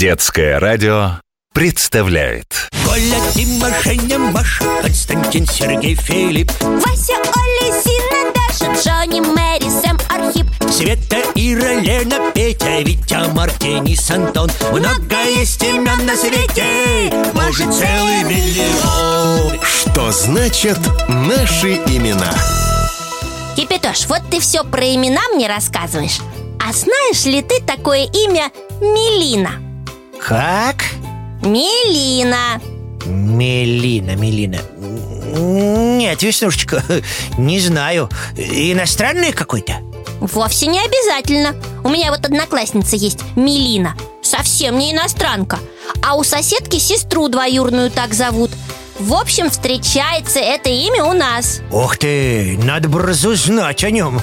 Детское радио представляет. Коля, Дима, Женя, Маша, Константин, Сергей, Филипп, Вася, Оля, Зина, Даша, Джонни, Мэри, Сэм, Архип. Света, Ира, Лена, Петя, Витя, Марк, Денис, Антон Много есть имен на свете, может целый миллион. Что значит наши имена? Кипятош, вот ты все про имена мне рассказываешь. А знаешь ли ты такое имя Мелина? Как? Мелина. Мелина, Мелина. Нет, Веснушечка, не знаю. Иностранный какой-то? Вовсе не обязательно. У меня вот одноклассница есть Мелина. Совсем не иностранка. А у соседки сестру двоюрную так зовут. В общем, встречается это имя у нас. Ух ты, надо бы разузнать о нем.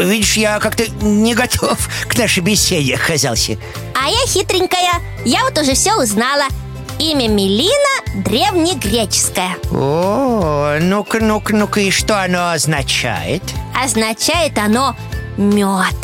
Видишь, я как-то не готов к нашей беседе оказался А я хитренькая. Я вот уже все узнала. Имя Мелина древнегреческое. О, ну-ка, ну-ка, ну-ка, и что оно означает? Означает оно мед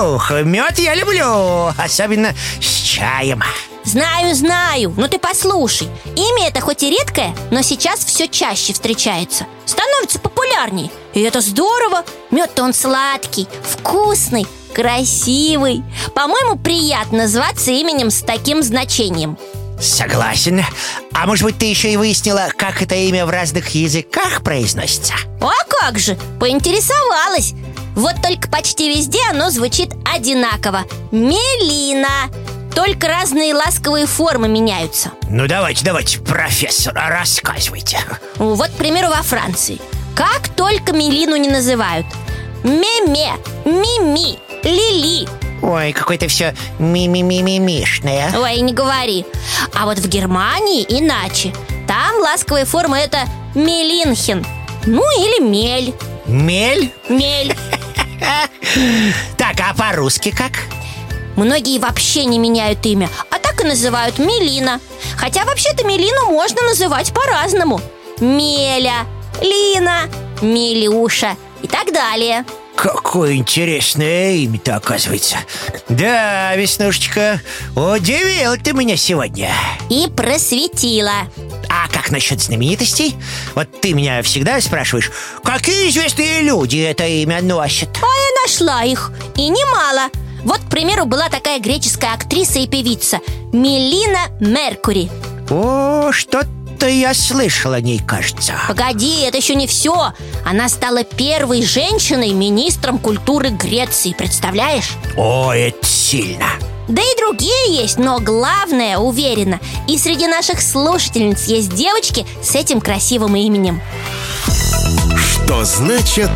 Ух, мед я люблю, особенно с чаем. Знаю, знаю, но ты послушай. Имя это хоть и редкое, но сейчас все чаще встречается. Становится популярней. И это здорово. Мед-то он сладкий, вкусный, красивый. По-моему, приятно зваться именем с таким значением. Согласен. А может быть, ты еще и выяснила, как это имя в разных языках произносится? А как же, поинтересовалась. Вот только почти везде оно звучит одинаково. Мелина. Только разные ласковые формы меняются. Ну, давайте, давайте, профессор, рассказывайте. Вот, к примеру, во Франции. Как только Мелину не называют. Меме, Мими, Лили. Ой, какое-то все ми-ми-ми-ми-мишное. Ой, не говори. А вот в Германии иначе. Там ласковая форма это Мелинхен. Ну или Мель. Мель? Мель. Так, а по-русски как? Многие вообще не меняют имя А так и называют Мелина. Хотя вообще-то Мелину можно называть по-разному. Меля, Лина, Милюша и так далее Какое интересное имя-то оказывается. Да, Веснушечка, удивил ты меня сегодня. И просветила. А как насчет знаменитостей? Вот ты меня всегда спрашиваешь Какие известные люди это имя носят? А я нашла их, и немало. Вот, к примеру, была такая греческая актриса и певица Мелина Меркури. О, что-то я слышал о ней, кажется Погоди, это еще не все Она стала первой женщиной министром культуры Греции, представляешь? О, это сильно Да и другие есть, но главное, уверена И среди наших слушательниц есть девочки с этим красивым именем Что значит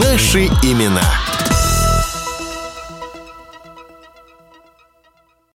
наши имена?